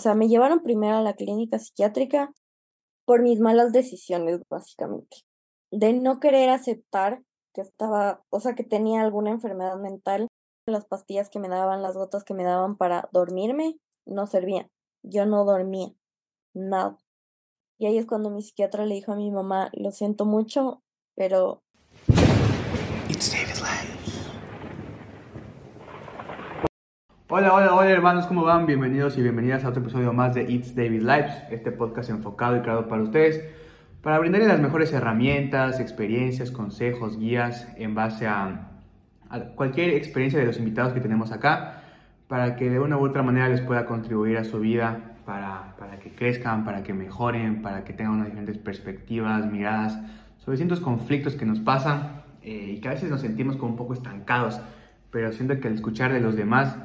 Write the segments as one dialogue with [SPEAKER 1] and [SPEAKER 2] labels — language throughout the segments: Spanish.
[SPEAKER 1] sea, me llevaron primero a la clínica psiquiátrica por mis malas decisiones, básicamente, de no querer aceptar que estaba, o sea, que tenía alguna enfermedad mental. Las pastillas que me daban, las gotas que me daban para dormirme, no servían. Yo no dormía, nada. Y ahí es cuando mi psiquiatra le dijo a mi mamá, lo siento mucho, pero...
[SPEAKER 2] Hola, hola, hola hermanos, ¿cómo van? Bienvenidos y bienvenidas a otro episodio más de It's David Lives, este podcast enfocado y creado para ustedes, para brindarles las mejores herramientas, experiencias, consejos, guías en base a, a cualquier experiencia de los invitados que tenemos acá, para que de una u otra manera les pueda contribuir a su vida, para, para que crezcan, para que mejoren, para que tengan unas diferentes perspectivas, miradas sobre distintos conflictos que nos pasan eh, y que a veces nos sentimos como un poco estancados, pero siento que al escuchar de los demás,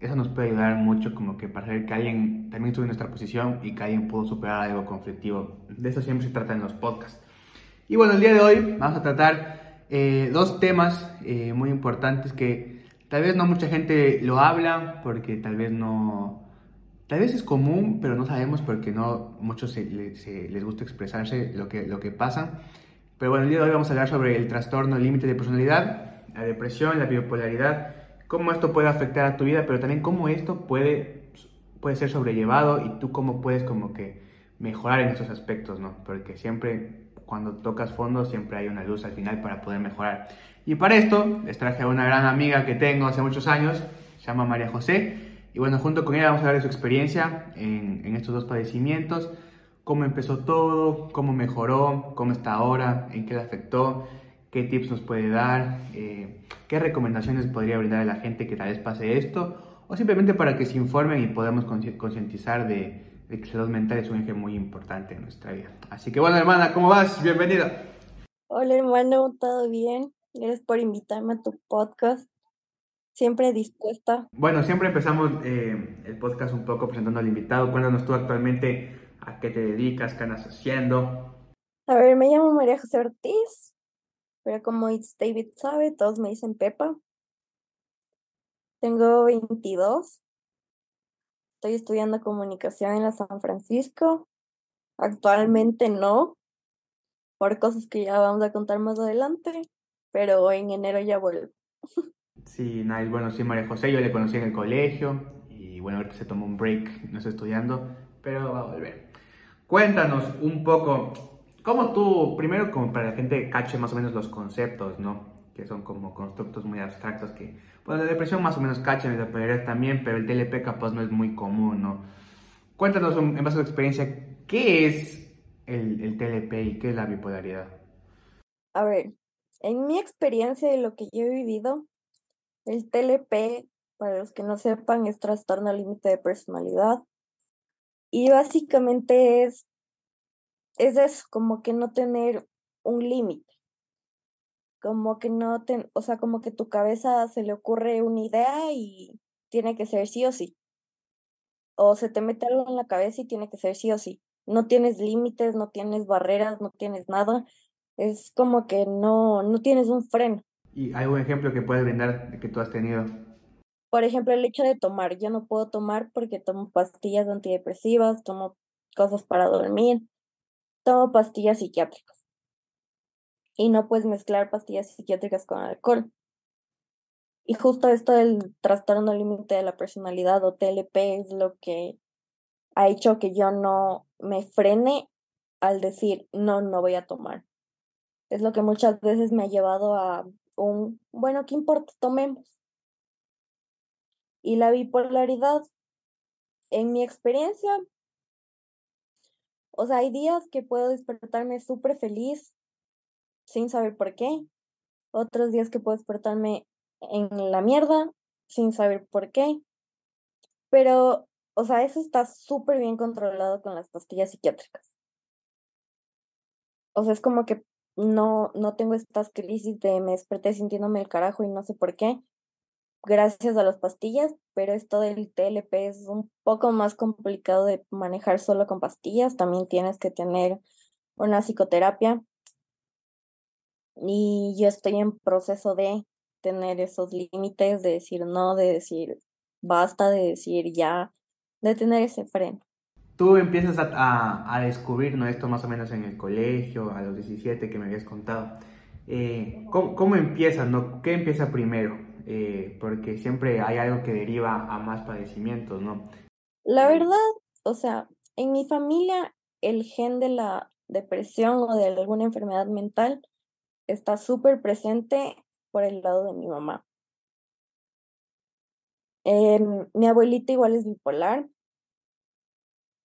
[SPEAKER 2] eso nos puede ayudar mucho como que para saber que alguien también estuvo en nuestra posición y que alguien pudo superar algo conflictivo. De eso siempre se trata en los podcasts. Y bueno, el día de hoy vamos a tratar eh, dos temas eh, muy importantes que tal vez no mucha gente lo habla porque tal vez no... Tal vez es común, pero no sabemos porque no muchos se, les gusta expresarse lo que, lo que pasa. Pero bueno, el día de hoy vamos a hablar sobre el trastorno límite de personalidad, la depresión, la bipolaridad cómo esto puede afectar a tu vida, pero también cómo esto puede, puede ser sobrellevado y tú cómo puedes como que mejorar en esos aspectos, ¿no? Porque siempre cuando tocas fondo siempre hay una luz al final para poder mejorar. Y para esto les traje a una gran amiga que tengo hace muchos años, se llama María José, y bueno, junto con ella vamos a hablar de su experiencia en, en estos dos padecimientos, cómo empezó todo, cómo mejoró, cómo está ahora, en qué le afectó qué tips nos puede dar, eh, qué recomendaciones podría brindar a la gente que tal vez pase esto, o simplemente para que se informen y podamos concientizar de, que la salud mental es un eje muy importante en nuestra vida. Así que bueno, hermana, ¿cómo vas? Bienvenida.
[SPEAKER 1] Hola, hermano, ¿todo bien? Gracias por invitarme a tu podcast. Siempre dispuesta.
[SPEAKER 2] Bueno, siempre empezamos eh, el podcast un poco presentando al invitado. Cuéntanos tú actualmente a qué te dedicas, qué andas haciendo.
[SPEAKER 1] A ver, me llamo María José Ortiz, pero como It's David sabe, todos me dicen Pepa. Tengo 22. Estoy estudiando comunicación en la San Francisco. Actualmente no, por cosas que ya vamos a contar más adelante, pero en enero ya vuelvo.
[SPEAKER 2] Sí, nice. Bueno, sí, María José, yo le conocí en el colegio y bueno, ahorita se tomó un break, no está estudiando, pero va a volver. Cuéntanos un poco, ¿Cómo tú, primero como para la gente cache más o menos los conceptos, ¿no? Que son como constructos muy abstractos que, pues la depresión más o menos cacha, la bipolaridad también, pero el TLP capaz no es muy común, ¿no? Cuéntanos en base a tu experiencia, ¿qué es el, el TLP y qué es la bipolaridad?
[SPEAKER 1] A ver, en mi experiencia y lo que yo he vivido, el TLP, para los que no sepan, es trastorno límite de personalidad. Y básicamente es es eso, como que no tener un límite. Como que no, ten, o sea, como que tu cabeza se le ocurre una idea y tiene que ser sí o sí. O se te mete algo en la cabeza y tiene que ser sí o sí. No tienes límites, no tienes barreras, no tienes nada. Es como que no, no tienes un freno.
[SPEAKER 2] ¿Y hay un ejemplo que puedes brindar de que tú has tenido?
[SPEAKER 1] Por ejemplo, el hecho de tomar. Yo no puedo tomar porque tomo pastillas antidepresivas, tomo cosas para dormir tomo pastillas psiquiátricas. Y no puedes mezclar pastillas psiquiátricas con alcohol. Y justo esto del trastorno límite de la personalidad o TLP es lo que ha hecho que yo no me frene al decir, no, no voy a tomar. Es lo que muchas veces me ha llevado a un, bueno, ¿qué importa? Tomemos. Y la bipolaridad, en mi experiencia, o sea, hay días que puedo despertarme súper feliz sin saber por qué. Otros días que puedo despertarme en la mierda sin saber por qué. Pero, o sea, eso está súper bien controlado con las pastillas psiquiátricas. O sea, es como que no, no tengo estas crisis de me desperté sintiéndome el carajo y no sé por qué gracias a las pastillas, pero esto del TLP es un poco más complicado de manejar solo con pastillas. También tienes que tener una psicoterapia. Y yo estoy en proceso de tener esos límites, de decir no, de decir basta, de decir ya, de tener ese freno.
[SPEAKER 2] Tú empiezas a, a, descubrir ¿no? esto más o menos en el colegio, a los 17 que me habías contado. Eh, ¿cómo, ¿cómo, empiezas? No? ¿Qué empieza primero? Eh, porque siempre hay algo que deriva a más padecimientos, ¿no?
[SPEAKER 1] La verdad, o sea, en mi familia el gen de la depresión o de alguna enfermedad mental está súper presente por el lado de mi mamá. Em, mi abuelita igual es bipolar,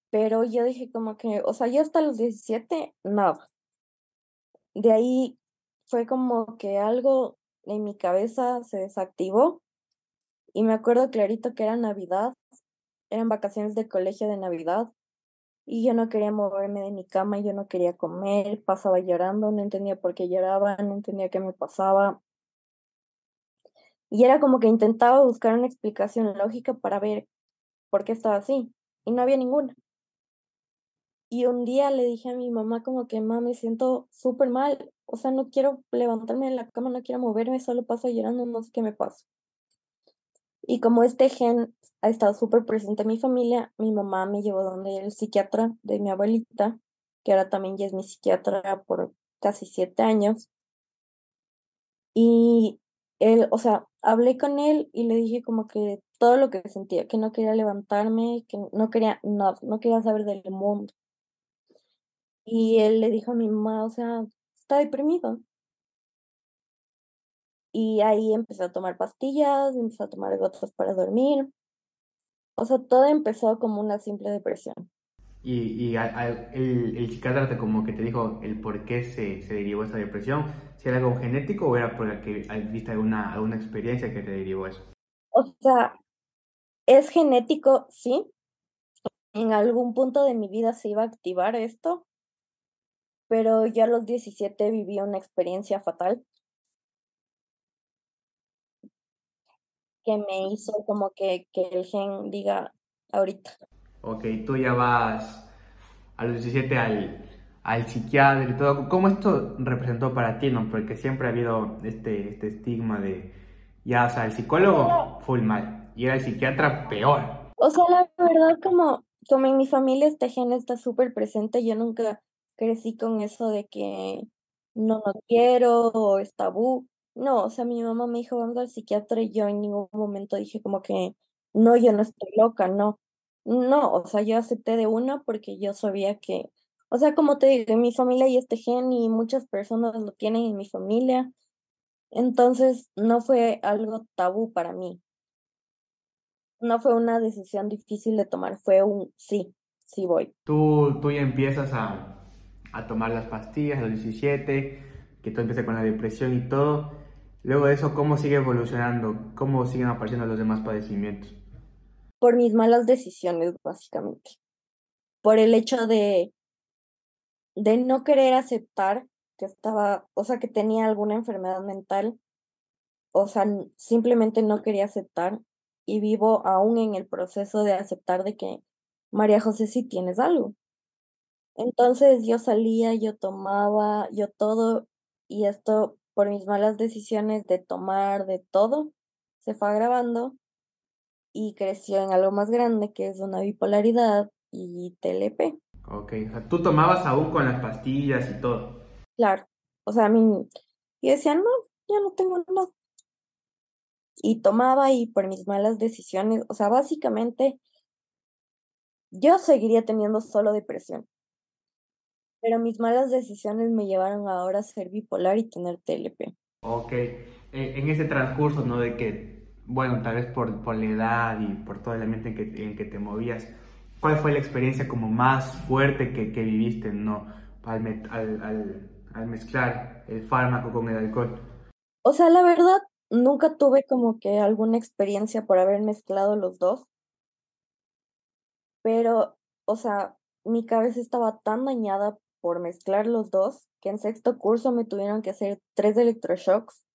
[SPEAKER 1] pero yo dije como que, o sea, yo hasta los 17, nada. De ahí fue como que algo en mi cabeza se desactivó y me acuerdo clarito que era Navidad, eran vacaciones de colegio de Navidad y yo no quería moverme de mi cama, yo no quería comer, pasaba llorando, no entendía por qué lloraba, no entendía qué me pasaba. Y era como que intentaba buscar una explicación lógica para ver por qué estaba así, y no había ninguna. Y un día le dije a mi mamá como que, mamá, me siento súper mal, o sea, no quiero levantarme de la cama, no quiero moverme, solo paso llorando, no sé qué me pasa. Y como este gen ha estado súper presente en mi familia, mi mamá me llevó donde el psiquiatra de mi abuelita, que ahora también ya es mi psiquiatra por casi siete años. Y él, o sea, hablé con él y le dije como que todo lo que sentía, que no quería levantarme, que no quería, no, no quería saber del mundo. Y él le dijo a mi mamá, o sea, está deprimido. Y ahí empecé a tomar pastillas, empecé a tomar gotas para dormir. O sea, todo empezó como una simple depresión.
[SPEAKER 2] Y, y el, el, psiquiatra como que te dijo el por qué se, se derivó esa depresión, si era algo genético o era porque viste alguna, alguna experiencia que te derivó eso.
[SPEAKER 1] O sea, es genético, sí. En algún punto de mi vida se iba a activar esto, pero ya a los 17 viví una experiencia fatal que me hizo como que, que el gen diga ahorita.
[SPEAKER 2] Ok, tú ya vas a los 17 al, al psiquiatra y todo. ¿Cómo esto representó para ti, no? Porque siempre ha habido este, este estigma de, ya, o sea, el psicólogo full mal y era el psiquiatra peor.
[SPEAKER 1] O sea, la verdad, como, como en mi familia este gen está súper presente, yo nunca crecí con eso de que no, no quiero o es tabú. No, o sea, mi mamá me dijo, vamos al psiquiatra y yo en ningún momento dije como que, no, yo no estoy loca, no. No, o sea, yo acepté de una porque yo sabía que, o sea, como te digo, en mi familia hay este gen y muchas personas lo tienen en mi familia. Entonces, no fue algo tabú para mí. No fue una decisión difícil de tomar, fue un sí, sí voy.
[SPEAKER 2] Tú, tú ya empiezas a, a tomar las pastillas a los 17, que tú empiezas con la depresión y todo. Luego de eso, ¿cómo sigue evolucionando? ¿Cómo siguen apareciendo los demás padecimientos?
[SPEAKER 1] Por mis malas decisiones, básicamente. Por el hecho de, de no querer aceptar que estaba, o sea, que tenía alguna enfermedad mental. O sea, simplemente no quería aceptar y vivo aún en el proceso de aceptar de que María José sí tienes algo. Entonces yo salía, yo tomaba, yo todo, y esto por mis malas decisiones de tomar de todo, se fue agravando y creció en algo más grande que es una bipolaridad y TLP.
[SPEAKER 2] Ok, o sea, tú tomabas aún con las pastillas y todo.
[SPEAKER 1] Claro, o sea, a mí, yo decía, no, ya no tengo nada. Y tomaba y por mis malas decisiones, o sea, básicamente yo seguiría teniendo solo depresión. Pero mis malas decisiones me llevaron ahora a ser bipolar y tener TLP.
[SPEAKER 2] Ok, e, en ese transcurso, ¿no? De que, bueno, tal vez por, por la edad y por todo el ambiente en que, en que te movías, ¿cuál fue la experiencia como más fuerte que, que viviste, ¿no? Al, al, al, mezclar el fármaco con el alcohol.
[SPEAKER 1] O sea, la verdad, nunca tuve como que alguna experiencia por haber mezclado los dos. Pero, o sea, mi cabeza estaba tan dañada por mezclar los dos, que en sexto curso me tuvieron que hacer tres electroshocks.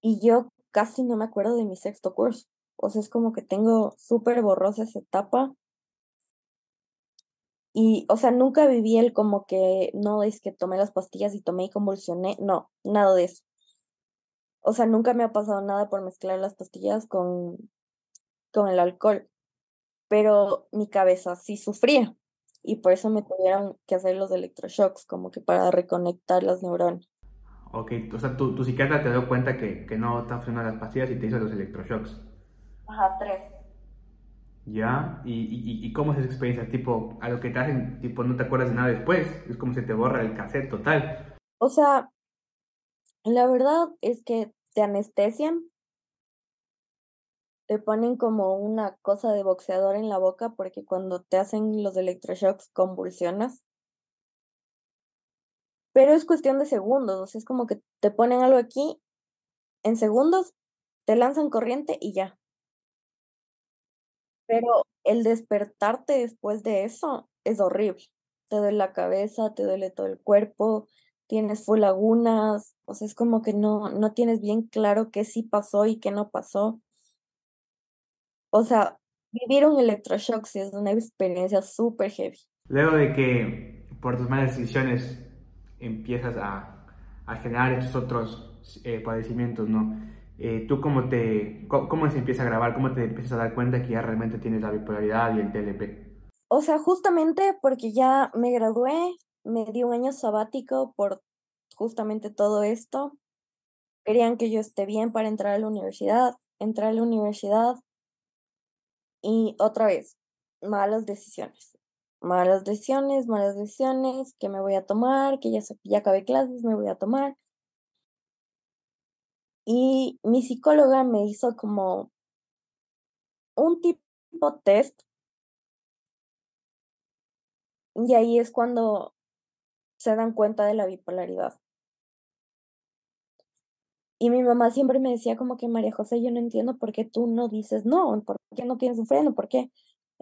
[SPEAKER 1] Y yo casi no me acuerdo de mi sexto curso. O sea, es como que tengo súper borrosa esa etapa. Y, o sea, nunca viví el como que, no, es que tomé las pastillas y tomé y convulsioné. No, nada de eso. O sea, nunca me ha pasado nada por mezclar las pastillas con, con el alcohol. pero mi cabeza sí sufría y por eso me tuvieron que hacer los electroshocks, como que para reconectar las neuronas.
[SPEAKER 2] Ok, o sea, tu, tu psiquiatra te dio cuenta que, que no están funcionando las pastillas y te hizo los electroshocks.
[SPEAKER 1] Ajá, tres.
[SPEAKER 2] ¿Ya? ¿Y, y, y cómo es esa experiencia? Tipo, a lo que te hacen, tipo, no te acuerdas de nada después. Es como se te borra el cassette total.
[SPEAKER 1] O sea, la verdad es que te anestesian, te ponen como una cosa de boxeador en la boca porque cuando te hacen los electroshocks convulsionas. Pero es cuestión de segundos, o sea, es como que te ponen algo aquí en segundos, te lanzan corriente y ya. Pero el despertarte después de eso es horrible. Te duele la cabeza, te duele todo el cuerpo, tienes full lagunas, o sea, es como que no, no tienes bien claro qué sí pasó y qué no pasó. O sea, vivir un electroshock sí es una experiencia súper heavy.
[SPEAKER 2] Luego de que por tus malas decisiones empiezas a, a generar estos otros eh, padecimientos, ¿no? Eh, ¿Tú cómo, te, cómo, cómo, se empieza a grabar? ¿Cómo te empiezas a dar cuenta que ya realmente tienes la bipolaridad y el TLP?
[SPEAKER 1] O sea, justamente porque ya me gradué, me di un año sabático por justamente todo esto. Querían que yo esté bien para entrar a la universidad. Entré a la universidad y otra vez, malas decisiones. Malas decisiones, malas decisiones, que me voy a tomar, que ya, ya acabé clases, me voy a tomar. Y mi psicóloga me hizo como un tipo test. Y ahí es cuando se dan cuenta de la bipolaridad. Y mi mamá siempre me decía como que María José, yo no entiendo por qué tú no dices no, por qué no tienes un freno, por qué.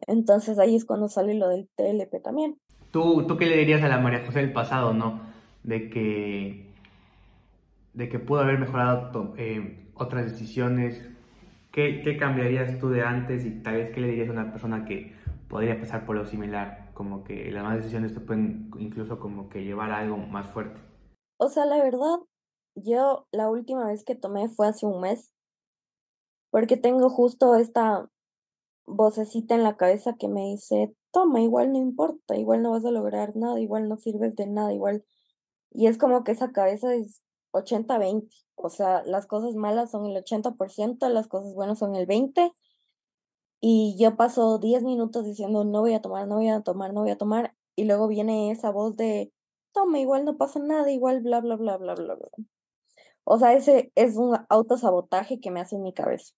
[SPEAKER 1] Entonces ahí es cuando sale lo del TLP también.
[SPEAKER 2] ¿Tú, tú qué le dirías a la María José del pasado, no? De que de que pudo haber mejorado eh, otras decisiones? ¿Qué, ¿Qué, cambiarías tú de antes y tal vez qué le dirías a una persona que podría pasar por lo similar? Como que las malas decisiones te pueden incluso como que llevar a algo más fuerte.
[SPEAKER 1] O sea, la verdad, yo la última vez que tomé fue hace un mes, porque tengo justo esta vocecita en la cabeza que me dice, toma, igual no importa, igual no vas a lograr nada, igual no sirves de nada, igual. Y es como que esa cabeza es 80-20. O sea, las cosas malas son el 80%, las cosas buenas son el 20%. Y yo paso 10 minutos diciendo, no voy a tomar, no voy a tomar, no voy a tomar. Y luego viene esa voz de, toma, igual no pasa nada, igual bla, bla, bla, bla, bla, bla. O sea, ese es un autosabotaje que me hace en mi cabeza.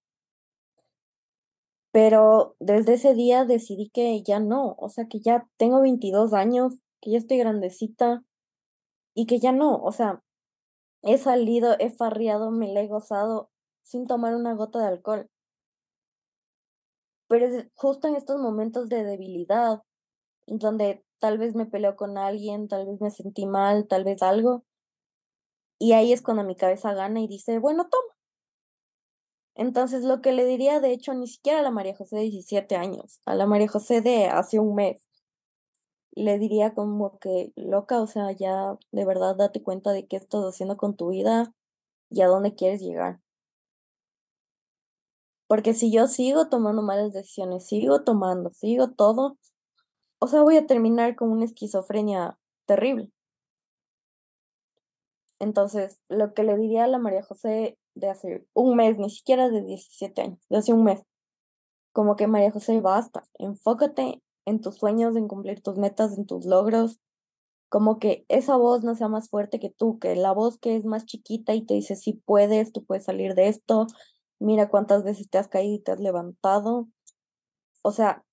[SPEAKER 1] Pero desde ese día decidí que ya no, o sea, que ya tengo 22 años, que ya estoy grandecita y que ya no, o sea, He salido, he farriado, me la he gozado sin tomar una gota de alcohol. Pero es justo en estos momentos de debilidad, donde tal vez me peleo con alguien, tal vez me sentí mal, tal vez algo. Y ahí es cuando mi cabeza gana y dice, bueno, toma. Entonces lo que le diría, de hecho, ni siquiera a la María José de 17 años, a la María José de hace un mes, le diría como que, loca, o sea, ya de verdad date cuenta de qué estás haciendo con tu vida y a dónde quieres llegar. Porque si yo sigo tomando malas decisiones, sigo tomando, sigo todo, o sea, voy a terminar con una esquizofrenia terrible. Entonces, lo que le diría a la María José de hace un mes, ni siquiera de 17 años, de hace un mes, como que María José, basta, enfócate en tus sueños, en cumplir tus metas, en tus logros, como que esa voz no sea más fuerte que tú, que la voz que es más chiquita y te dice, sí puedes, tú puedes salir de esto, mira cuántas veces te has caído y te has levantado. O sea,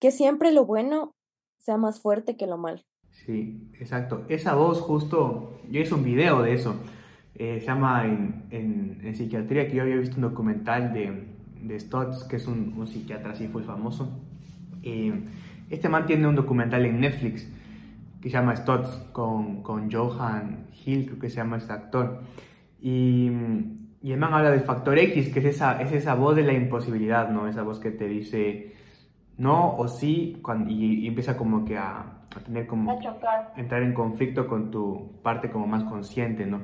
[SPEAKER 1] que siempre lo bueno sea más fuerte que lo malo.
[SPEAKER 2] Sí, exacto. Esa voz justo, yo hice un video de eso, eh, se llama en, en, psiquiatría, que yo había visto un documental de, de Stotts, que es un, un psiquiatra así fue famoso. Eh, este man tiene un documental en Netflix que se llama Stotts con, con Johan Hill, creo que se llama este actor. Y, y, el man habla del factor X, que es esa, es esa voz de la imposibilidad, ¿no? Esa voz que te dice no o sí cuando, y, empieza como que a, a tener como...
[SPEAKER 1] A chocar.
[SPEAKER 2] Entrar en conflicto con tu parte como más consciente, ¿no?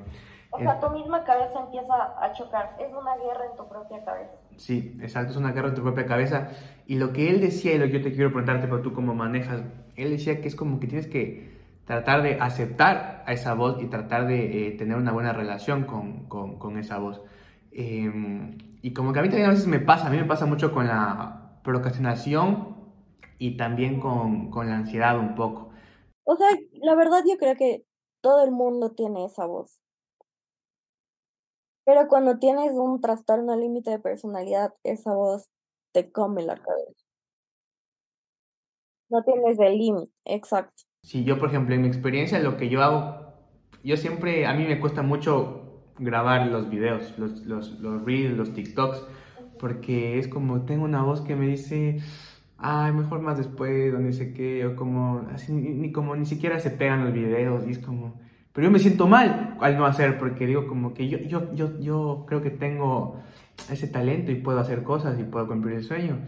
[SPEAKER 1] O sea, tu misma cabeza empieza a chocar. Es una guerra en tu propia cabeza.
[SPEAKER 2] Sí, exacto, es una guerra en tu propia cabeza. Y lo que él decía, y lo que yo te quiero preguntarte, pero tú cómo manejas, él decía que es como que tienes que tratar de aceptar a esa voz y tratar de eh, tener una buena relación con, con, con esa voz. Em, y como que a mí también a veces me pasa, a mí me pasa mucho con la procrastinación y también con, con la ansiedad un poco.
[SPEAKER 1] O sea, la verdad yo creo que todo el mundo tiene esa voz. Pero cuando tienes un trastorno límite de personalidad, esa voz te come la cabeza. No tienes el límite, exacto.
[SPEAKER 2] Si yo, por ejemplo, en mi experiencia, lo que yo hago, yo siempre, a mí me cuesta mucho grabar los videos, los, los, los reels, los TikToks, porque es como, tengo una voz que me dice, ay, mejor más después, no sé qué, o como, así, ni, como ni siquiera se pegan los videos, y es como, pero yo me siento mal al no hacer, porque digo como que yo, yo, yo, yo creo que tengo ese talento y puedo hacer cosas y puedo cumplir el sueño.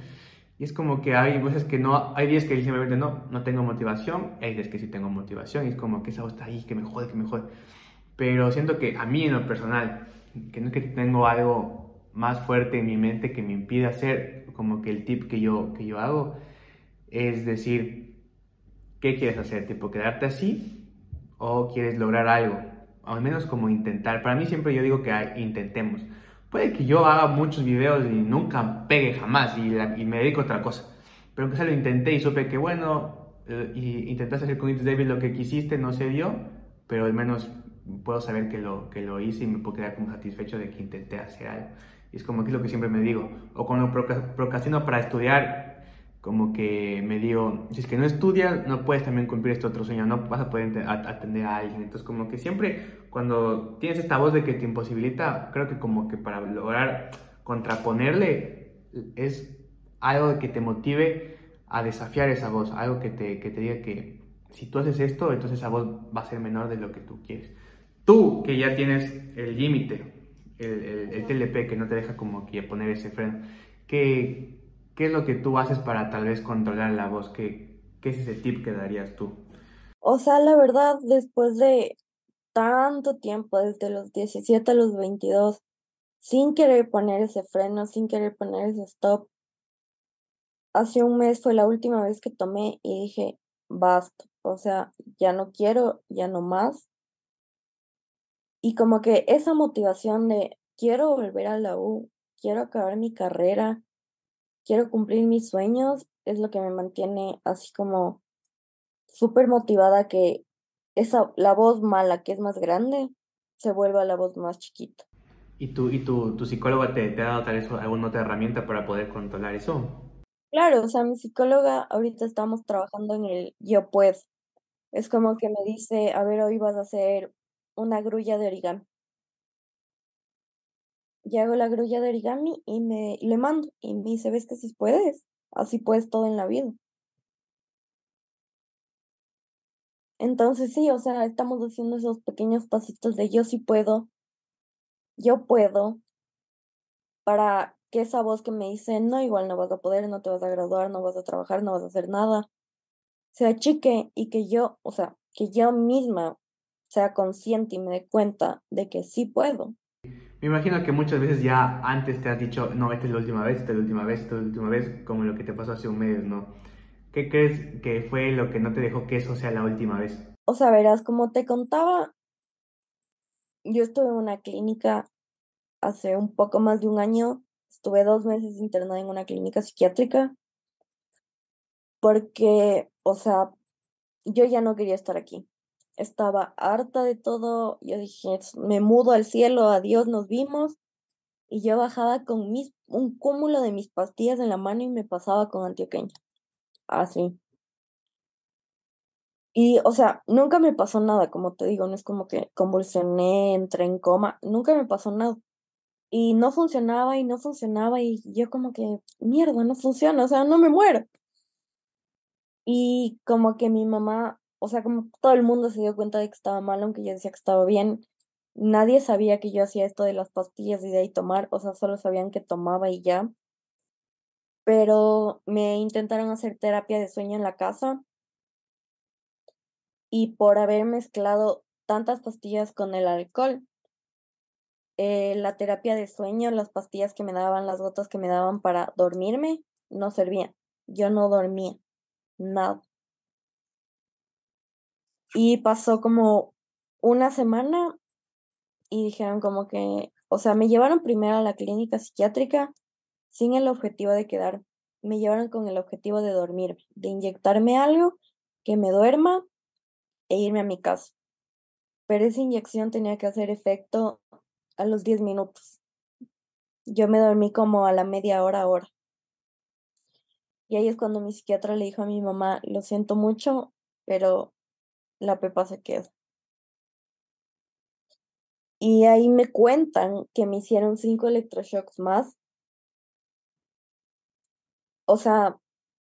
[SPEAKER 2] Y es como que hay veces que no, hay días que simplemente no, no tengo motivación, hay días que sí tengo motivación, y es como que esa voz está ahí, que me jode, que me jode. Pero siento que a mí en lo personal, que no es que tengo algo más fuerte en mi mente que me impide hacer, como que el tip que yo, que yo hago, es decir, ¿qué quieres hacer? ¿Tipo quedarte así o quieres lograr algo, al menos como intentar. Para mí siempre yo digo que intentemos. Puede que yo haga muchos videos y nunca pegue jamás y, me dedico a otra cosa. Pero que se lo intenté y supe que bueno, eh, y intentaste hacer con It's David lo que quisiste, no se dio, pero al menos puedo saber que lo, que lo hice y me puedo quedar como satisfecho de que intenté hacer algo. Y es como que es lo que siempre me digo. O cuando procrastino para estudiar, como que me digo, si es que no estudias, no puedes también cumplir este otro sueño, no vas a poder atender a alguien. Entonces, como que siempre cuando tienes esta voz de que te imposibilita, creo que como que para lograr contraponerle es algo que te motive a desafiar esa voz, algo que te, que te diga que si tú haces esto, entonces esa voz va a ser menor de lo que tú quieres. Tú, que ya tienes el límite, el, el, el, TLP que no te deja como que poner ese freno, que ¿Qué es lo que tú haces para tal vez controlar la voz? ¿Qué, qué es ese tip que darías tú?
[SPEAKER 1] O sea, la verdad, después de tanto tiempo, desde los 17 a los 22, sin querer poner ese freno, sin querer poner ese stop, hace un mes fue la última vez que tomé y dije, basta, o sea, ya no quiero, ya no más. Y como que esa motivación de quiero volver a la U, quiero acabar mi carrera, quiero cumplir mis sueños, es lo que me mantiene así como súper motivada que esa, la voz mala que es más grande se vuelva la voz más chiquita.
[SPEAKER 2] ¿Y tú, y tu, tu psicóloga te, te, ha dado tal vez alguna otra herramienta para poder controlar eso?
[SPEAKER 1] Claro, o sea, mi psicóloga ahorita estamos trabajando en el yo puedo. Es como que me dice, a ver, hoy vas a hacer una grulla de origami y hago la grulla de origami y me le mando y me dice, ves que si puedes, así puedes todo en la vida. Entonces sí, o sea, estamos haciendo esos pequeños pasitos de yo sí puedo, yo puedo, para que esa voz que me dice, no, igual no vas a poder, no te vas a graduar, no vas a trabajar, no vas a hacer nada, se achique y que yo, o sea, que yo misma sea consciente y me dé cuenta de que sí puedo.
[SPEAKER 2] Me imagino que muchas veces ya antes te has dicho, no, esta es la última vez, esta es la última vez, esta es la última vez, como lo que te pasó hace un mes, ¿no? ¿Qué crees que fue lo que no te dejó que eso sea la última vez?
[SPEAKER 1] O sea, verás, como te contaba, yo estuve en una clínica hace un poco más de un año, estuve dos meses internada en una clínica psiquiátrica, porque, o sea, yo ya no quería estar aquí estaba harta de todo. Yo dije, me mudo al cielo, adiós, nos vimos. Y yo bajaba con mis, un cúmulo de mis pastillas en la mano y me pasaba con antioqueña. Así. Y, o sea, nunca me pasó nada, como te digo, no es como que convulsioné, entré en coma, nunca me pasó nada. Y no funcionaba y no funcionaba y yo como que, mierda, no funciona, o sea, no me muero. Y como que mi mamá o sea, como todo el mundo se dio cuenta de que estaba mal, aunque yo decía que estaba bien. Nadie sabía que yo hacía esto de las pastillas y de ahí tomar, o sea, solo sabían que tomaba y ya. Pero me intentaron hacer terapia de sueño en la casa y por haber mezclado tantas pastillas con el alcohol, eh, la terapia de sueño, las pastillas que me daban, las gotas que me daban para dormirme, no servían. Yo no dormía, nada. Y pasó como una semana y dijeron como que, o sea, me llevaron primero a la clínica psiquiátrica sin el objetivo de quedar. Me llevaron con el objetivo de dormir, de inyectarme algo que me duerma e irme a mi casa. Pero esa inyección tenía que hacer efecto a los 10 minutos. Yo me dormí como a la media hora, hora. Y ahí es cuando mi psiquiatra le dijo a mi mamá, lo siento mucho, pero la pepa se queda. Y ahí me cuentan que me hicieron cinco electroshocks más. O sea,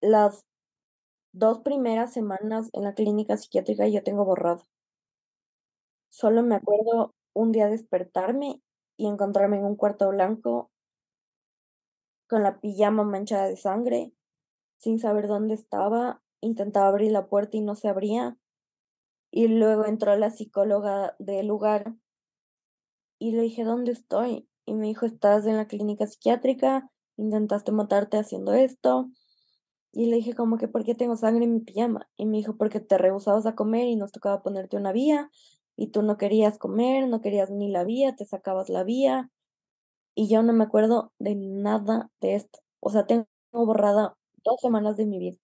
[SPEAKER 1] las dos primeras semanas en la clínica psiquiátrica yo tengo borrado. Solo me acuerdo un día despertarme y encontrarme en un cuarto blanco con la pijama manchada de sangre, sin saber dónde estaba. Intentaba abrir la puerta y no se abría. Y luego entró la psicóloga del lugar y le dije, ¿dónde estoy? Y me dijo, estás en la clínica psiquiátrica, intentaste matarte haciendo esto. Y le dije como que, ¿por qué tengo sangre en mi pijama? Y me dijo, porque te rehusabas a comer y nos tocaba ponerte una vía y tú no querías comer, no querías ni la vía, te sacabas la vía. Y yo no me acuerdo de nada de esto. O sea, tengo borrada dos semanas de mi vida.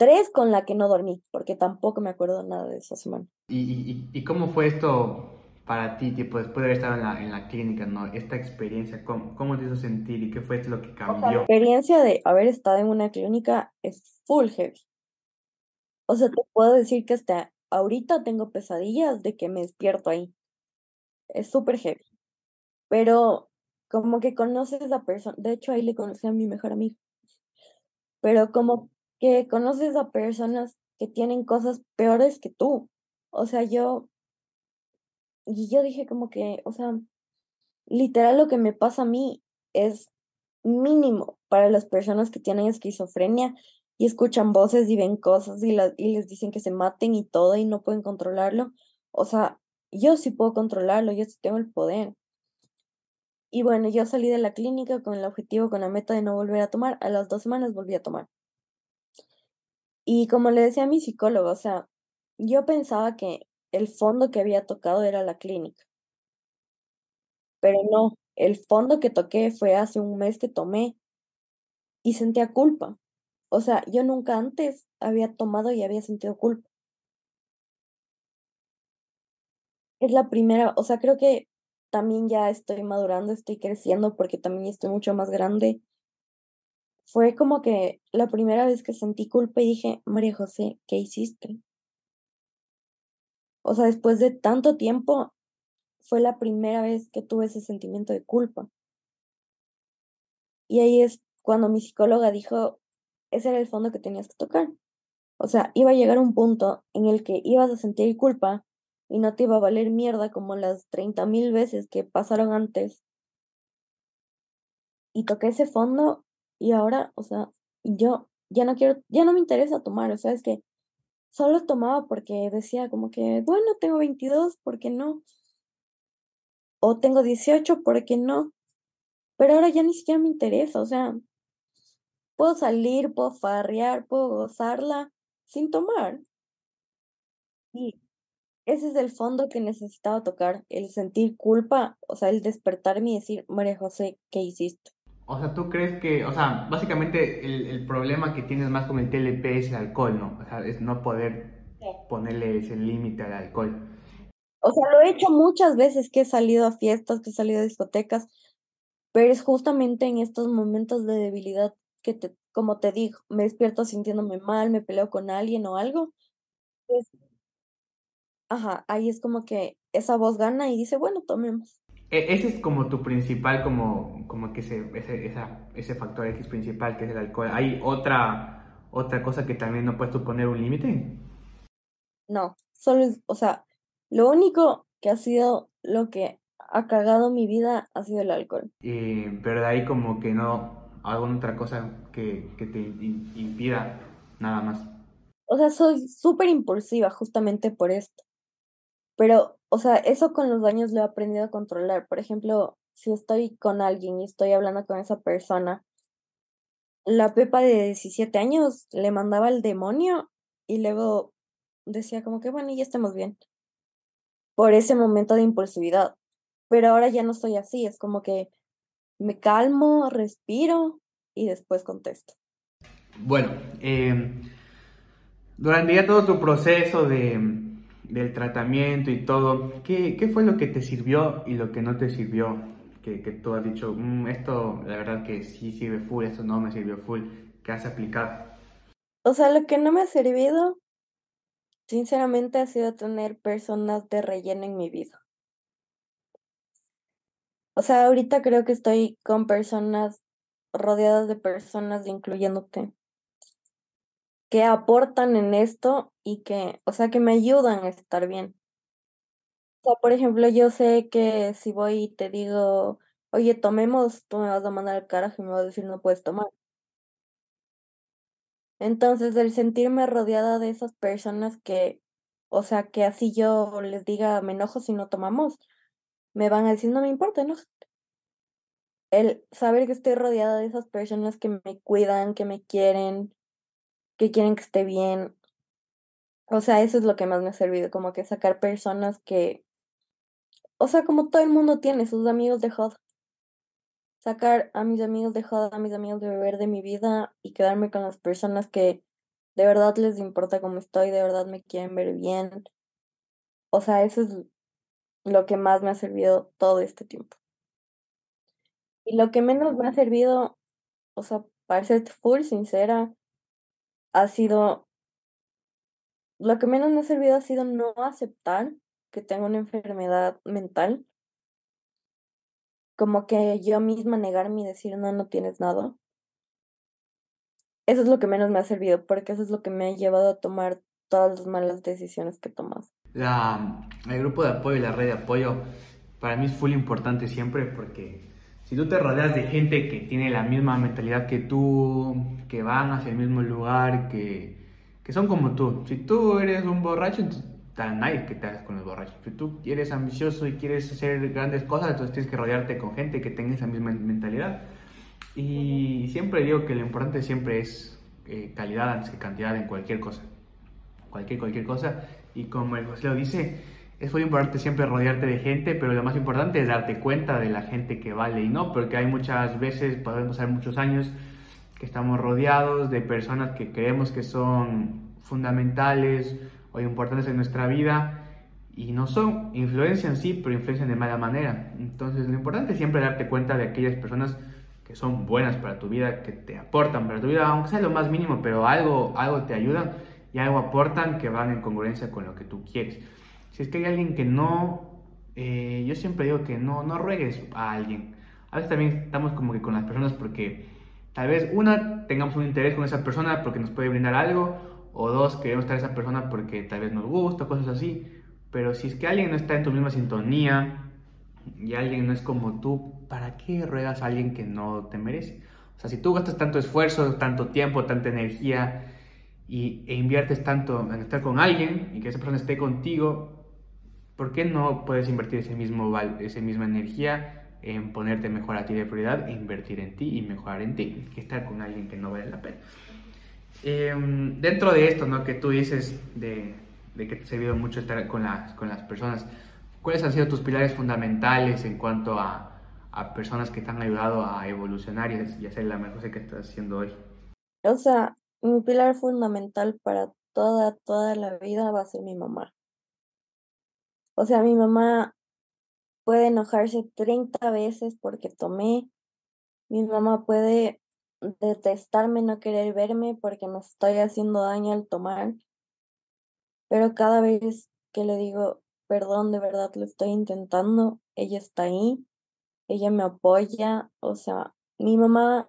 [SPEAKER 1] Tres con la que no dormí, porque tampoco me acuerdo nada de esa semana.
[SPEAKER 2] ¿Y, y, cómo fue esto para ti, tipo, después de haber estado en la, en la clínica, ¿no? Esta experiencia, ¿cómo, ¿cómo, te hizo sentir y qué fue lo que cambió?
[SPEAKER 1] la experiencia de haber estado en una clínica es full heavy. O sea, te puedo decir que hasta ahorita tengo pesadillas de que me despierto ahí. Es súper heavy. Pero como que conoces a persona, de hecho ahí le conocí a mi mejor amigo. Pero como que conoces a personas que tienen cosas peores que tú. O sea, yo y yo dije como que, o sea, literal lo que me pasa a mí es mínimo para las personas que tienen esquizofrenia y escuchan voces y ven cosas y, y les dicen que se maten y todo y no pueden controlarlo. O sea, yo sí puedo controlarlo, yo sí tengo el poder. Y bueno, yo salí de la clínica con el objetivo, con la meta de no volver a tomar. A las dos semanas volví a tomar. Y como le decía a mi psicólogo, o sea, yo pensaba que el fondo que había tocado era la clínica. Pero no, el fondo que toqué fue hace un mes que tomé y sentía culpa. O sea, yo nunca antes había tomado y había sentido culpa. Es la primera, o sea, creo que también ya estoy madurando, estoy creciendo porque también estoy mucho más grande. Fue como que la primera vez que sentí culpa y dije, María José, ¿qué hiciste? O sea, después de tanto tiempo, fue la primera vez que tuve ese sentimiento de culpa. Y ahí es cuando mi psicóloga dijo, ese era el fondo que tenías que tocar. O sea, iba a llegar un punto en el que ibas a sentir culpa y no te iba a valer mierda como las treinta mil veces que pasaron antes. Y toqué ese fondo y ahora, o sea, yo ya no quiero, ya no me interesa tomar, o sea, es que solo tomaba porque decía como que, bueno, tengo 22, ¿por qué no? O tengo 18, ¿por qué no? Pero ahora ya ni siquiera me interesa, o sea, puedo salir, puedo farrear, puedo gozarla sin tomar. Y ese es el fondo que necesitaba tocar, el sentir culpa, o sea, el despertarme y decir, María José, ¿qué hiciste?
[SPEAKER 2] O sea, tú crees que, o sea, básicamente el, problema que tienes más con el TLP es el alcohol, ¿no? O sea, es no poder ponerle ese límite al alcohol.
[SPEAKER 1] O sea, lo he hecho muchas veces que he salido a fiestas, que he salido a discotecas, pero es justamente en estos momentos de debilidad que te, como te digo, me despierto sintiéndome mal, me peleo con alguien o algo. Pues, ajá, ahí es como que esa voz gana y dice, bueno, tomemos.
[SPEAKER 2] E, ese es como tu principal, como, como que ese, ese, ese factor X principal que es el alcohol. ¿Hay otra, otra cosa que también no puedes poner un límite?
[SPEAKER 1] No, solo es, o sea, lo único que ha sido lo que ha cagado mi vida ha sido el alcohol.
[SPEAKER 2] pero de ahí como que no, alguna otra cosa que, que te impida nada más.
[SPEAKER 1] O sea, soy súper impulsiva justamente por esto Pero, o sea, eso con los años lo he aprendido a controlar. Por ejemplo, si estoy con alguien y estoy hablando con esa persona, la Pepa de 17 años le mandaba al demonio y luego decía como que bueno, ya estemos bien. Por ese momento de impulsividad. Pero ahora ya no estoy así, es como que me calmo, respiro y después contesto.
[SPEAKER 2] Bueno, em, durante ya todo tu proceso de, del tratamiento y todo, ¿qué, ¿qué, fue lo que te sirvió y lo que no te sirvió? Que, que tú has dicho, mm, esto la verdad que sí sirve full, esto no me sirvió full, ¿qué has aplicado?
[SPEAKER 1] O sea, lo que no me ha servido, sinceramente, ha sido tener personas de relleno en mi vida. O sea, ahorita creo que estoy con personas rodeadas de personas, incluyéndote, que aportan en esto y que, o sea, que me ayudan a estar bien. O sea, por ejemplo, yo sé que si voy y te digo, oye, tomemos, tú me vas a mandar al carajo y me vas a decir, no puedes tomar. Entonces, el sentirme rodeada de esas personas que, o sea, que así yo les diga, me enojo si no tomamos, me van a decir, no me importa, no. El saber que estoy rodeada de esas personas que me cuidan, que me quieren, que quieren que esté bien. O sea, eso es lo que más me ha servido, como que sacar personas que, o sea, como todo el mundo tiene sus amigos de joda. Sacar a mis amigos de joda, a mis amigos de beber de mi vida y quedarme con las personas que de verdad les importa cómo estoy, de verdad me quieren ver bien. O sea, eso es lo que más me ha servido todo este tiempo. Y lo que menos me ha servido, o sea, para ser full sincera, ha sido, lo que menos me ha servido ha sido no aceptar que tengo una enfermedad mental. Como que yo misma negarme y decir, no, no tienes nada. Eso es lo que menos me ha servido, porque eso es lo que me ha llevado a tomar todas las malas decisiones que tomas.
[SPEAKER 2] La, el grupo de apoyo y la red de apoyo para mí es full importante siempre porque si tú te rodeas de gente que tiene la misma mentalidad que tú, que van hacia el mismo lugar, que, que son como tú, si tú eres un borracho, entonces nadie que te hagas con los borrachos. Si tú eres ambicioso y quieres hacer grandes cosas, entonces tienes que rodearte con gente que tenga esa misma mentalidad. Y siempre digo que lo importante siempre es eh, calidad antes que cantidad en cualquier cosa. Cualquier, cualquier cosa. Y como el José lo dice, es muy importante siempre rodearte de gente, pero lo más importante es darte cuenta de la gente que vale y no, porque hay muchas veces, podemos pasar muchos años, que estamos rodeados de personas que creemos que son fundamentales o importantes en nuestra vida y no son, influencian sí, pero influencian de mala manera. Entonces lo importante es siempre darte cuenta de aquellas personas que son buenas para tu vida, que te aportan para tu vida, aunque sea lo más mínimo, pero algo, algo te ayudan y algo aportan que van en congruencia con lo que tú quieres. Si es que hay alguien que no, eh, yo siempre digo que no, no ruegues a alguien. A veces también estamos como que con las personas porque tal vez una, tengamos un interés con esa persona porque nos puede brindar algo, o dos, queremos estar esa persona porque tal vez nos gusta, cosas así. Pero si es que alguien no está en tu misma sintonía y alguien no es como tú, ¿para qué ruegas a alguien que no te merece? O sea, si tú gastas tanto esfuerzo, tanto tiempo, tanta energía y, e inviertes tanto en estar con alguien y que esa persona esté contigo, ¿por qué no puedes invertir ese mismo, esa misma energía en ponerte mejor a ti de prioridad e invertir en ti y mejorar en ti que estar con alguien que no vale la pena? Em, dentro de esto, ¿no? Que tú dices de, de, que te ha servido mucho estar con las, con las personas, ¿cuáles han sido tus pilares fundamentales en cuanto a, a personas que te han ayudado a evolucionar y, a hacer la mejor que estás haciendo hoy?
[SPEAKER 1] O sea, mi pilar fundamental para toda, toda la vida va a ser mi mamá. O sea, mi mamá puede enojarse 30 veces porque tomé. Mi mamá puede detestarme, no querer verme porque me estoy haciendo daño al tomar. Pero cada vez que le digo, perdón, de verdad lo estoy intentando, ella está ahí, ella me apoya. O sea, mi mamá,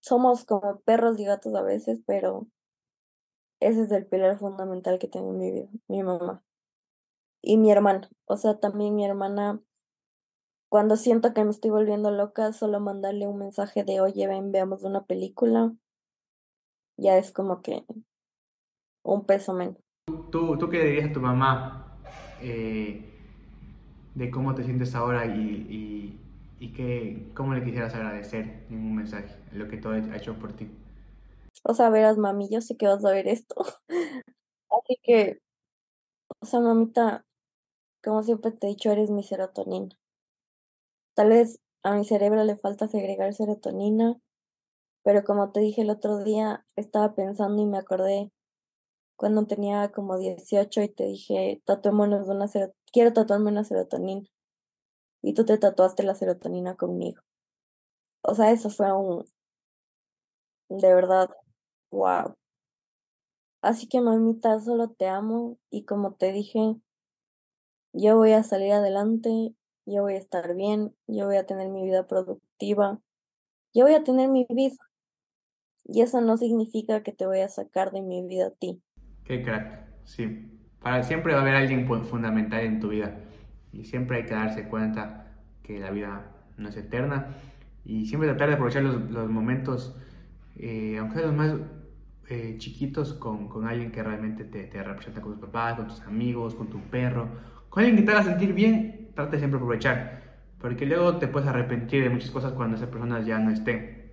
[SPEAKER 1] somos como perros y gatos a veces, pero ese es el pilar fundamental que tengo en mi vida, mi mamá y mi hermana. O sea, también mi hermana, cuando siento que me estoy volviendo loca, solo mandarle un mensaje de, oye, ven, veamos una película, ya es como que un peso menos.
[SPEAKER 2] ¿Tú, tú qué dirías a tu mamá eh, de cómo te sientes ahora y, y, que, cómo le quisieras agradecer en un mensaje lo que todo ha hecho por ti.
[SPEAKER 1] O sea, verás, mami, yo sé que vas a ver esto. Así que, o sea, mamita, como siempre te he dicho, eres mi serotonina. Tal vez a mi cerebro le falta segregar serotonina, pero como te dije el otro día, estaba pensando y me acordé cuando tenía como 18 y te dije, tatuémonos una quiero tatuarme una serotonina. Y tú te tatuaste la serotonina conmigo. O sea, eso fue un, de verdad, wow. Así que mamita, solo te amo y como te dije, yo voy a salir adelante, yo voy a estar bien, yo voy a tener mi vida productiva, yo voy a tener mi vida. Y eso no significa que te voy a sacar de mi vida a ti.
[SPEAKER 2] Qué crack, sí. Para siempre va a haber alguien fundamental en tu vida. Y siempre hay que darse cuenta que la vida no es eterna. Y siempre tratar de aprovechar los, los momentos, eh, aunque sean los más eh, chiquitos, con, con, alguien que realmente te, te, representa con tus papás, con tus amigos, con tu perro, con alguien que te haga sentir bien. Trata siempre de aprovechar. Porque luego te puedes arrepentir de muchas cosas cuando esas personas ya no estén.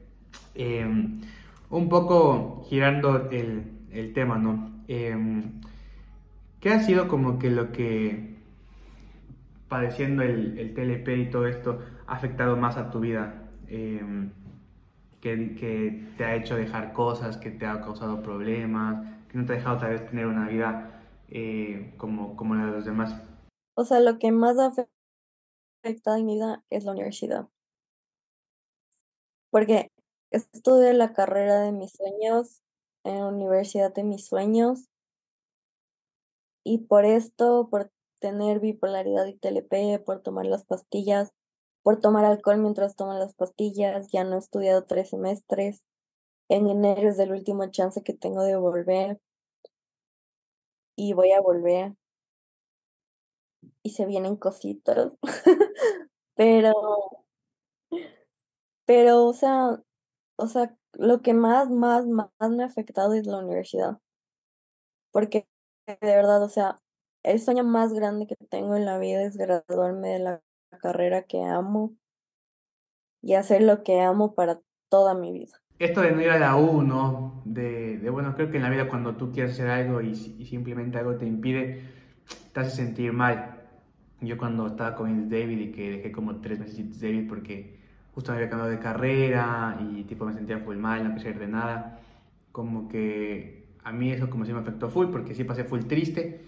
[SPEAKER 2] Em, un poco girando el, el tema, ¿no? Em, ¿Qué ha sido como que lo que padeciendo el, el, TLP y todo esto ha afectado más a tu vida? Em, que, que, te ha hecho dejar cosas, que te ha causado problemas, que no te ha dejado tal vez tener una vida eh, como, como la de los demás.
[SPEAKER 1] O sea, lo que más ha afectado en mi vida es la universidad. Porque estudié la carrera de mis sueños en la universidad de mis sueños. Y por esto, por tener bipolaridad y TLP, por tomar las pastillas, por tomar alcohol mientras tomo las pastillas, ya no he estudiado tres semestres. En enero es el último chance que tengo de volver. Y voy a volver. Y se vienen cositas. pero, pero, o sea, o sea, lo que más, más, más me ha afectado es la universidad. Porque de verdad, o sea, el sueño más grande que tengo en la vida es graduarme de la carrera que amo y hacer lo que amo para toda mi vida.
[SPEAKER 2] Esto de no ir a la U, ¿no? De, bueno, creo que en la vida cuando tú quieres hacer algo y simplemente algo te impide, te hace sentir mal. Yo cuando estaba con David y que dejé como tres meses David porque justo me había cambiado de carrera y tipo me sentía full mal, no quería ir de nada. Como que a mí eso como si me afectó full porque sí pasé full triste.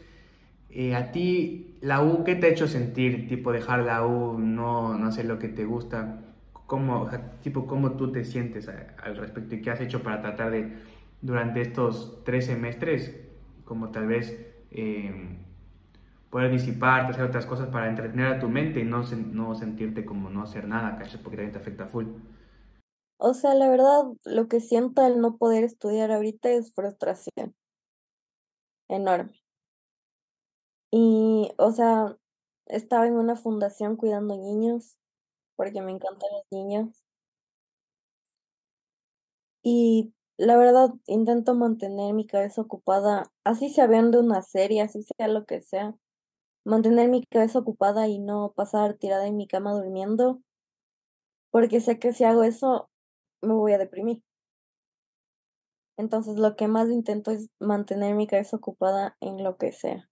[SPEAKER 2] Eh, a ti, la U, ¿qué te ha hecho sentir? Tipo dejar la U, no, no hacer lo que te gusta. ¿Cómo, o sea, tipo, ¿Cómo tú te sientes al respecto y qué has hecho para tratar de, durante estos tres semestres, como tal vez... Eh, poder disiparte, hacer otras cosas para entretener a tu mente y no, no sentirte como no hacer nada, ¿cachai? Porque también te afecta full.
[SPEAKER 1] O sea, la verdad, lo que siento al no poder estudiar ahorita es frustración. Enorme. Y, o sea, estaba en una fundación cuidando niños, porque me encantan los niños. Y la verdad, intento mantener mi cabeza ocupada, así sea viendo una serie, así sea lo que sea mantener mi cabeza ocupada y no pasar tirada en mi cama durmiendo, porque sé que si hago eso me voy a deprimir. Entonces lo que más intento es mantener mi cabeza ocupada en lo que sea.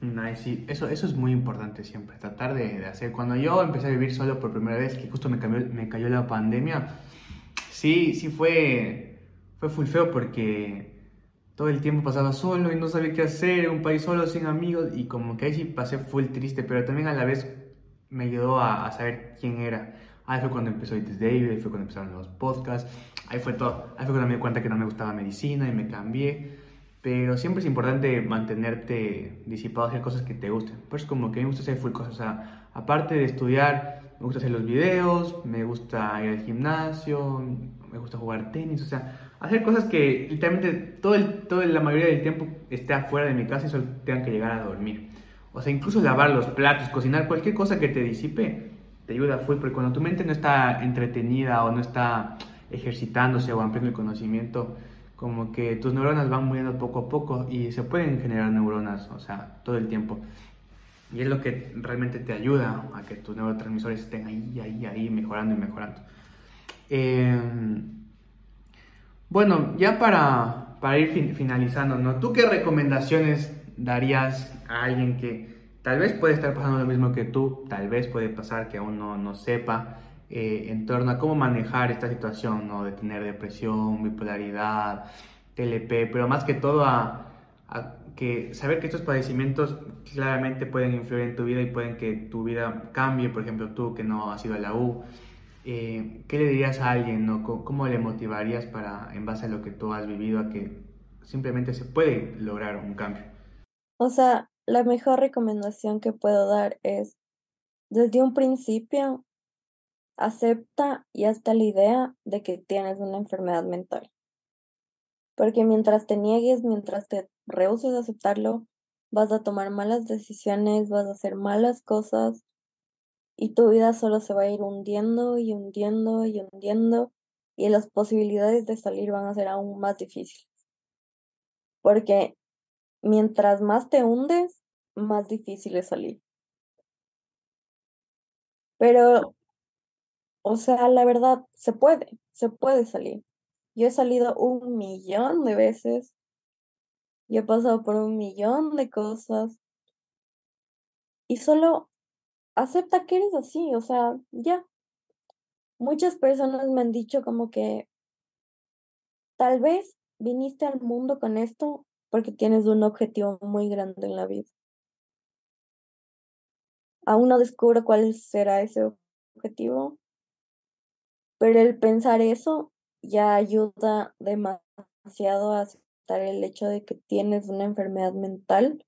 [SPEAKER 2] Nice, sí, eso, eso es muy importante siempre, tratar de, de, hacer. Cuando yo empecé a vivir solo por primera vez, que justo me, cambió, me cayó la pandemia, sí, sí fue, fue full feo porque todo el tiempo pasaba solo y no sabía qué hacer, un país solo, sin amigos, y como que ahí sí pasé full triste, pero también a la vez me ayudó a, saber quién era. Ahí fue cuando empezó It David, ahí fue cuando empezaron los podcasts, ahí fue todo. Ahí fue cuando me di cuenta que no me gustaba medicina y me cambié. Pero siempre es importante mantenerte disipado, hacer cosas que te gusten. Pues como que me gusta hacer full cosas. O sea, aparte de estudiar, me gusta hacer los videos, me gusta ir al gimnasio, me gusta jugar tenis. O sea, hacer cosas que literalmente todo el, todo la mayoría del tiempo esté afuera de mi casa y solo tengan que llegar a dormir. O sea, incluso lavar los platos, cocinar, cualquier cosa que te disipe, te ayuda full, porque cuando tu mente no está entretenida o no está ejercitándose o ampliando el conocimiento, como que tus neuronas van muriendo poco a poco y se pueden generar neuronas, o sea, todo el tiempo. Y es lo que realmente te ayuda a que tus neurotransmisores estén ahí, ahí, ahí, mejorando y mejorando. Em, bueno, ya para, para ir finalizando, ¿no? ¿Tú qué recomendaciones darías a alguien que tal vez puede estar pasando lo mismo que tú, tal vez puede pasar que aún no, no sepa eh, en torno a cómo manejar esta situación, ¿no? De tener depresión, bipolaridad, TLP, pero más que todo a que saber que estos padecimientos claramente pueden influir en tu vida y pueden que tu vida cambie, por ejemplo, tú que no has ido a la U, eh, ¿qué le dirías a alguien? No? ¿Cómo le motivarías para, en base a lo que tú has vivido, a que simplemente se puede lograr un cambio?
[SPEAKER 1] O sea, la mejor recomendación que puedo dar es, desde un principio, acepta y hasta la idea de que tienes una enfermedad mental. Porque mientras te niegues, mientras te rehuses a aceptarlo, vas a tomar malas decisiones, vas a hacer malas cosas y tu vida solo se va a ir hundiendo y hundiendo y hundiendo y las posibilidades de salir van a ser aún más difíciles. Porque mientras más te hundes, más difícil es salir. Pero, o sea, la verdad, se puede, se puede salir. Yo he salido un millón de veces. Yo he pasado por un millón de cosas. Y solo acepta que eres así, o sea, ya. Muchas personas me han dicho como que tal vez viniste al mundo con esto porque tienes un objetivo muy grande en la vida. Aún no descubro cuál será ese objetivo, pero el pensar eso ya ayuda demasiado a aceptar el hecho de que tienes una enfermedad mental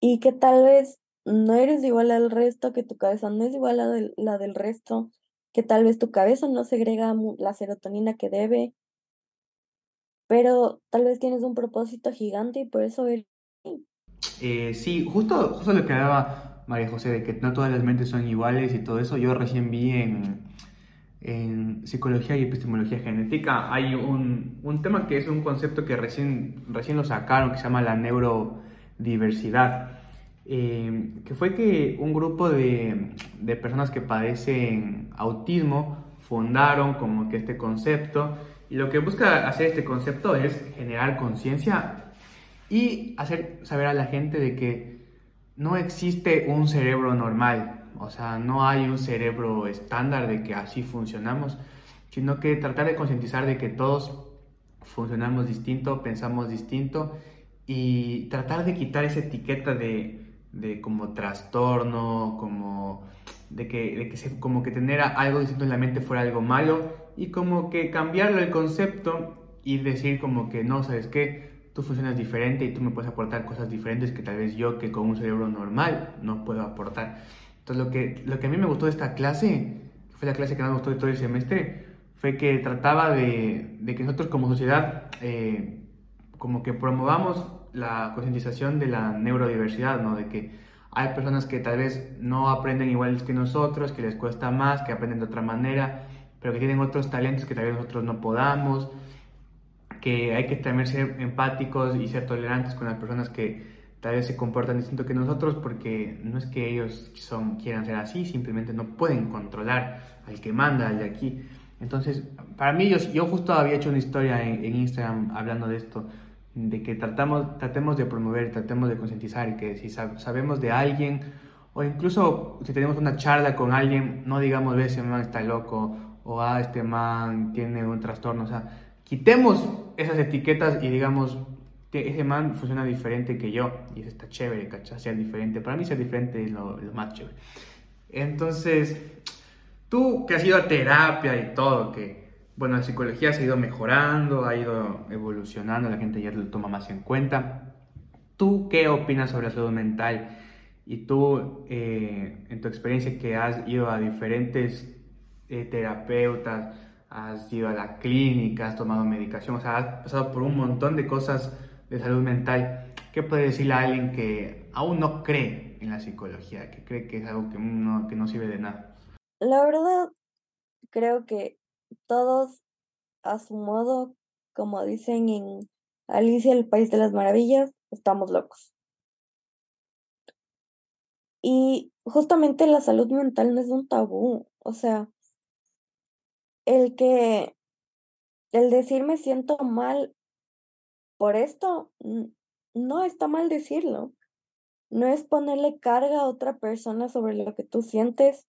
[SPEAKER 1] y que tal vez no eres igual al resto, que tu cabeza no es igual a la del resto, que tal vez tu cabeza no segrega la serotonina que debe, pero tal vez tienes un propósito gigante y por eso eres
[SPEAKER 2] eh, sí, justo, justo lo que daba María José, de que no todas las mentes son iguales y todo eso, yo recién vi en, en psicología y epistemología genética hay un, un, tema que es un concepto que recién, recién lo sacaron, que se llama la neurodiversidad, eh, que fue que un grupo de, de, personas que padecen autismo fundaron como que este concepto y lo que busca hacer este concepto es generar conciencia y hacer saber a la gente de que no existe un cerebro normal, o sea, no hay un cerebro estándar de que así funcionamos, sino que tratar de concientizar de que todos funcionamos distinto, pensamos distinto y tratar de quitar esa etiqueta de, de como trastorno, como de que, de que se, como que tener algo distinto en la mente fuera algo malo y como que cambiarlo el concepto y decir como que no, ¿sabes qué? Tú funcionas diferente y tú me puedes aportar cosas diferentes que tal vez yo que con un cerebro normal no puedo aportar. Entonces, lo que, lo que a mí me gustó de esta clase, fue la clase que más me gustó de todo el semestre, fue que trataba de, de que nosotros como sociedad, eh, como que promovamos la concientización de la neurodiversidad, ¿no? De que hay personas que tal vez no aprenden igual que nosotros, que les cuesta más, que aprenden de otra manera, pero que tienen otros talentos que tal vez nosotros no podamos, que hay que también ser empáticos y ser tolerantes con las personas que tal vez se comportan distinto que nosotros porque no es que ellos son, quieran ser así, simplemente no pueden controlar al que manda, al de aquí. Entonces, para mí, yo, yo justo había hecho una historia en, Instagram hablando de esto, de que tratamos, tratemos de promover, tratemos de concientizar y que si sabemos de alguien o incluso si tenemos una charla con alguien, no digamos, ve, ese man está loco o ah, este man tiene un trastorno, o sea, quitemos esas etiquetas y digamos, ese man funciona diferente que yo y eso está chévere, ¿cachai? Sea diferente. Para mí ser diferente es lo, más chévere. Entonces, tú que has ido a terapia y todo, que bueno, la psicología se ha ido mejorando, ha ido evolucionando, la gente ya lo toma más en cuenta. ¿Tú qué opinas sobre la salud mental? Y tú, eh, en tu experiencia que has ido a diferentes eh, terapeutas, has ido a la clínica, has tomado medicación, o sea, has pasado por un montón de cosas de salud mental, ¿qué puede decirle a alguien que aún no cree en la psicología, que cree que es algo que no sirve de nada?
[SPEAKER 1] La verdad, creo que todos a su modo, como dicen en Alicia, el País de las Maravillas, estamos locos. Y justamente la salud mental no es un tabú, o sea, el que, el decir me siento mal por esto, no está mal decirlo. No es ponerle carga a otra persona sobre lo que tú sientes,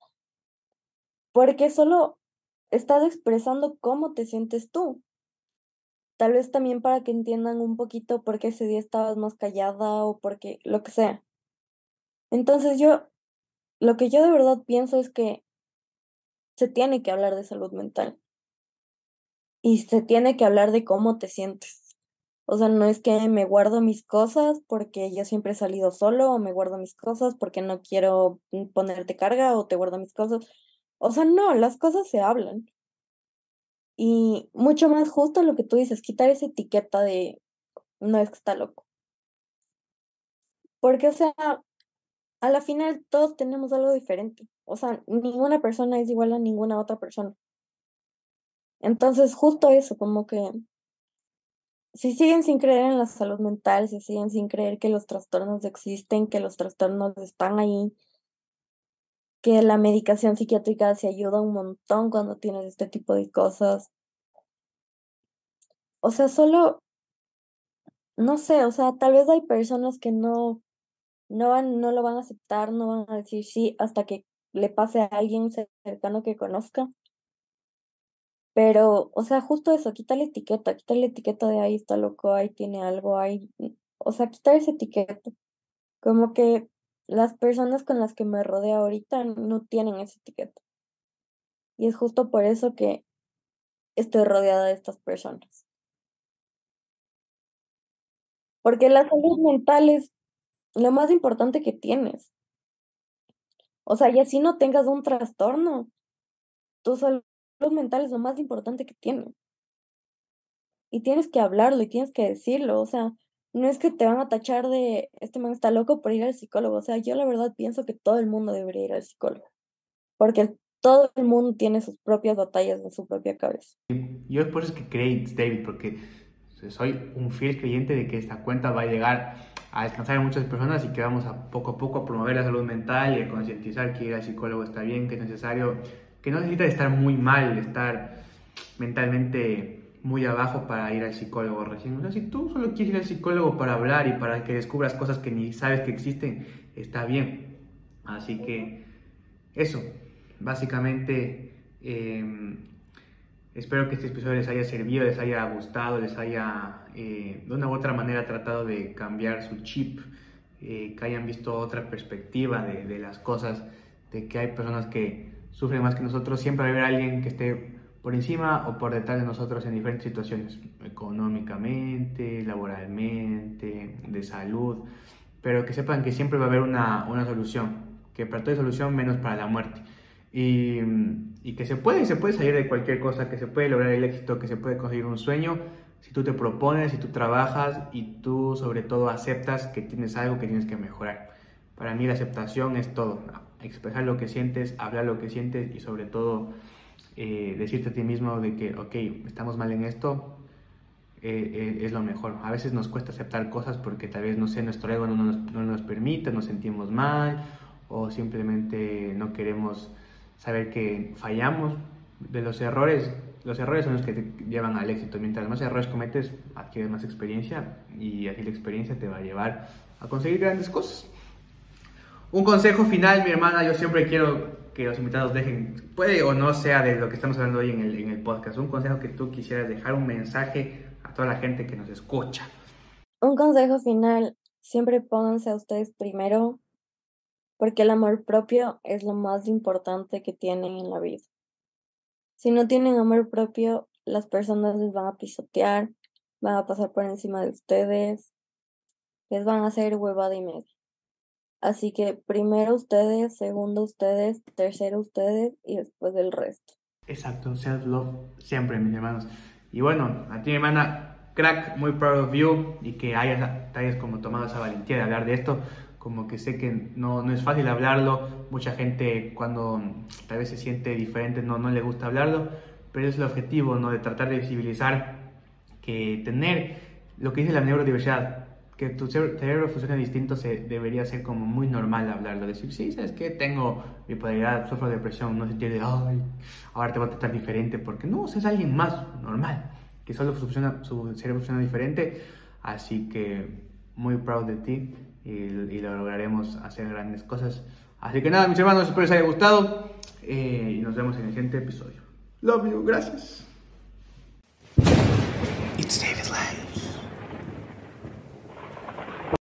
[SPEAKER 1] porque solo estás expresando cómo te sientes tú. Tal vez también para que entiendan un poquito por qué ese día estabas más callada o porque lo que sea. Entonces yo, lo que yo de verdad pienso es que se tiene que hablar de salud mental y se tiene que hablar de cómo te sientes. O sea, no es que me guardo mis cosas porque yo siempre he salido solo o me guardo mis cosas porque no quiero ponerte carga o te guardo mis cosas. O sea, no, las cosas se hablan. Y mucho más justo lo que tú dices, quitar esa etiqueta de no es que está loco. Porque, o sea, a la final todos tenemos algo diferente. O sea, ninguna persona es igual a ninguna otra persona. Entonces, justo eso, como que si siguen sin creer en la salud mental, si siguen sin creer que los trastornos existen, que los trastornos están ahí, que la medicación psiquiátrica se ayuda un montón cuando tienes este tipo de cosas. O sea, solo, no sé, o sea, tal vez hay personas que no, no, van, no lo van a aceptar, no van a decir sí hasta que le pase a alguien cercano que conozca. Pero, o sea, justo eso, quita la etiqueta, quita la etiqueta de ahí está loco, ahí tiene algo, ahí, o sea, quitar esa etiqueta. Como que las personas con las que me rodeo ahorita no tienen esa etiqueta. Y es justo por eso que estoy rodeada de estas personas. Porque la salud mental es lo más importante que tienes. O sea, y así no tengas un trastorno, tu salud mental es lo más importante que tienes. Y tienes que hablarlo y tienes que decirlo. O sea, no es que te van a tachar de este man está loco por ir al psicólogo. O sea, yo la verdad pienso que todo el mundo debería ir al psicólogo. Porque todo el mundo tiene sus propias batallas en su propia cabeza.
[SPEAKER 2] Yo por eso es que creí David, porque soy un fiel creyente de que esta cuenta va a llegar a descansar a muchas personas y que vamos a poco a poco a promover la salud mental y a concientizar que ir al psicólogo está bien, que es necesario, que no necesita estar muy mal, estar mentalmente muy abajo para ir al psicólogo recién. O sea, si tú solo quieres ir al psicólogo para hablar y para que descubras cosas que ni sabes que existen, está bien. Así que eso, básicamente, em, espero que este episodio les haya servido, les haya gustado, les haya eh, de una u otra manera tratado de cambiar su chip, eh, que hayan visto otra perspectiva de, de las cosas, de que hay personas que sufren más que nosotros. Siempre va a haber alguien que esté por encima o por detrás de nosotros en diferentes situaciones, económicamente, laboralmente, de salud, pero que sepan que siempre va a haber una, una solución, que para todo hay solución menos para la muerte. Y, y, que se puede, se puede salir de cualquier cosa, que se puede lograr el éxito, que se puede conseguir un sueño si tú te propones, si tú trabajas y tú sobre todo aceptas que tienes algo que tienes que mejorar. Para mí la aceptación es todo, expresar lo que sientes, hablar lo que sientes y sobre todo eh, decirte a ti mismo de que, ok, estamos mal en esto, eh, eh, es lo mejor. A veces nos cuesta aceptar cosas porque tal vez, no sé, nuestro ego no nos, no nos permite, nos sentimos mal o simplemente no queremos saber que fallamos. De los errores, los errores son los que te llevan al éxito. Mientras más errores cometes, adquieres más experiencia y así la experiencia te va a llevar a conseguir grandes cosas. Un consejo final, mi hermana, yo siempre quiero que los invitados dejen, puede o no sea de lo que estamos hablando hoy en el, en el podcast, un consejo que tú quisieras dejar, un mensaje a toda la gente que nos escucha.
[SPEAKER 1] Un consejo final, siempre pónganse a ustedes primero, porque el amor propio es lo más importante que tienen en la vida. Si no tienen amor propio, las personas les van a pisotear, van a pasar por encima de ustedes, les van a hacer huevada y media. Así que primero ustedes, segundo ustedes, tercero ustedes y después el resto.
[SPEAKER 2] Exacto, self-love siempre, mis hermanos. Y bueno, a ti, mi hermana, crack, muy proud of you y que hayas, hayas como tomado esa valentía de hablar de esto. Como que sé que no, no es fácil hablarlo. Mucha gente cuando tal vez se siente diferente no, no le gusta hablarlo. Pero es el objetivo, ¿no? De tratar de visibilizar que tener lo que dice la neurodiversidad, que tu cerebro funcione distinto se, debería ser como muy normal hablarlo. Decir, sí, ¿sabes qué? Tengo bipolaridad, sufro depresión, no se entiende, ay, ahora te voy a tratar diferente, porque no, es alguien más normal, que solo funciona, su cerebro funciona diferente, así que muy proud de ti y, y lo lograremos hacer grandes cosas. Así que nada, mis hermanos, espero les haya gustado eh, y nos vemos en el siguiente episodio. Love you, gracias. It's David Lives.